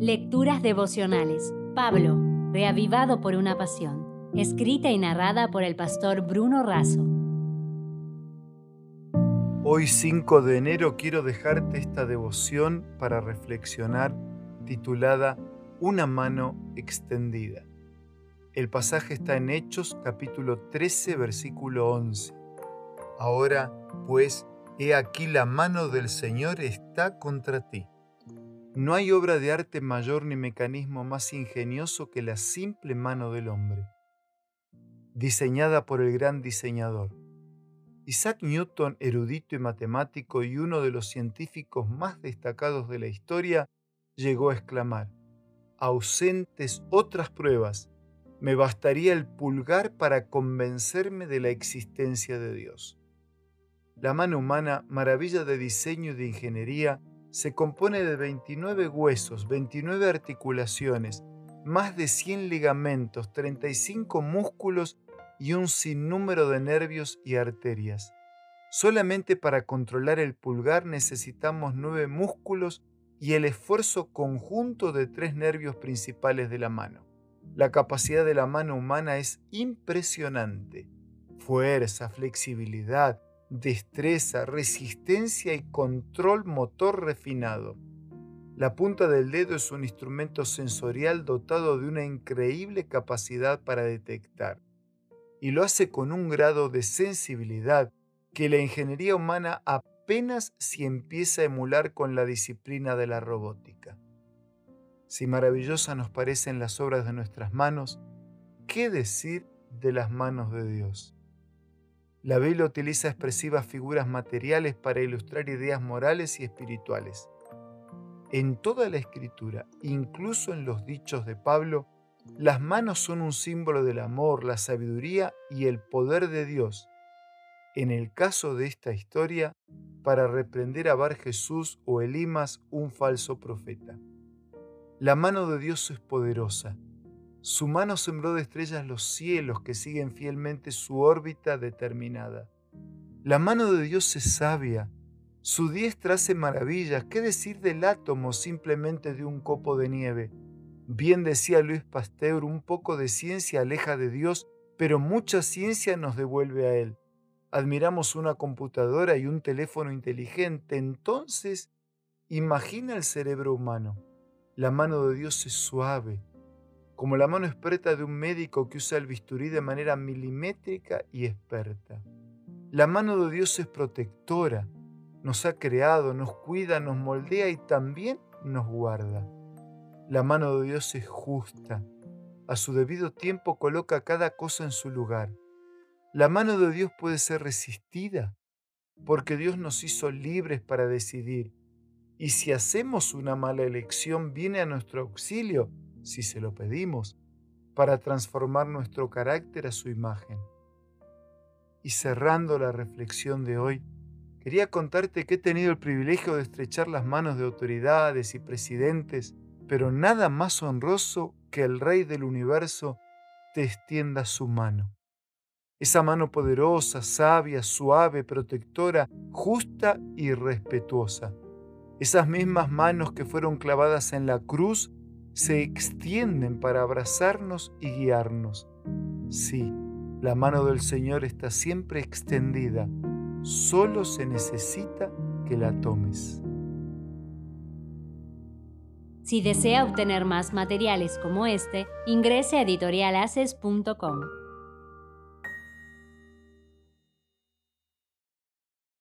Lecturas devocionales. Pablo, reavivado por una pasión. Escrita y narrada por el pastor Bruno Razo. Hoy 5 de enero quiero dejarte esta devoción para reflexionar titulada Una mano extendida. El pasaje está en Hechos capítulo 13 versículo 11. Ahora, pues, he aquí la mano del Señor está contra ti. No hay obra de arte mayor ni mecanismo más ingenioso que la simple mano del hombre, diseñada por el gran diseñador. Isaac Newton, erudito y matemático y uno de los científicos más destacados de la historia, llegó a exclamar, ausentes otras pruebas, me bastaría el pulgar para convencerme de la existencia de Dios. La mano humana, maravilla de diseño y de ingeniería, se compone de 29 huesos, 29 articulaciones, más de 100 ligamentos, 35 músculos y un sinnúmero de nervios y arterias. Solamente para controlar el pulgar necesitamos nueve músculos y el esfuerzo conjunto de tres nervios principales de la mano. La capacidad de la mano humana es impresionante. Fuerza, flexibilidad, destreza, resistencia y control motor refinado. La punta del dedo es un instrumento sensorial dotado de una increíble capacidad para detectar, y lo hace con un grado de sensibilidad que la ingeniería humana apenas si empieza a emular con la disciplina de la robótica. Si maravillosas nos parecen las obras de nuestras manos, ¿qué decir de las manos de Dios? La Biblia utiliza expresivas figuras materiales para ilustrar ideas morales y espirituales. En toda la escritura, incluso en los dichos de Pablo, las manos son un símbolo del amor, la sabiduría y el poder de Dios. En el caso de esta historia, para reprender a Bar Jesús o Elimas, un falso profeta. La mano de Dios es poderosa su mano sembró de estrellas los cielos que siguen fielmente su órbita determinada. La mano de Dios es sabia, su diestra hace maravillas. ¿Qué decir del átomo simplemente de un copo de nieve? Bien decía Luis Pasteur, un poco de ciencia aleja de Dios, pero mucha ciencia nos devuelve a Él. Admiramos una computadora y un teléfono inteligente, entonces imagina el cerebro humano. La mano de Dios es suave, como la mano experta de un médico que usa el bisturí de manera milimétrica y experta. La mano de Dios es protectora, nos ha creado, nos cuida, nos moldea y también nos guarda. La mano de Dios es justa, a su debido tiempo coloca cada cosa en su lugar. La mano de Dios puede ser resistida, porque Dios nos hizo libres para decidir. Y si hacemos una mala elección, viene a nuestro auxilio si se lo pedimos, para transformar nuestro carácter a su imagen. Y cerrando la reflexión de hoy, quería contarte que he tenido el privilegio de estrechar las manos de autoridades y presidentes, pero nada más honroso que el Rey del universo te extienda su mano. Esa mano poderosa, sabia, suave, protectora, justa y respetuosa. Esas mismas manos que fueron clavadas en la cruz se extienden para abrazarnos y guiarnos. Sí, la mano del Señor está siempre extendida, solo se necesita que la tomes. Si desea obtener más materiales como este, ingrese a editorialaces.com.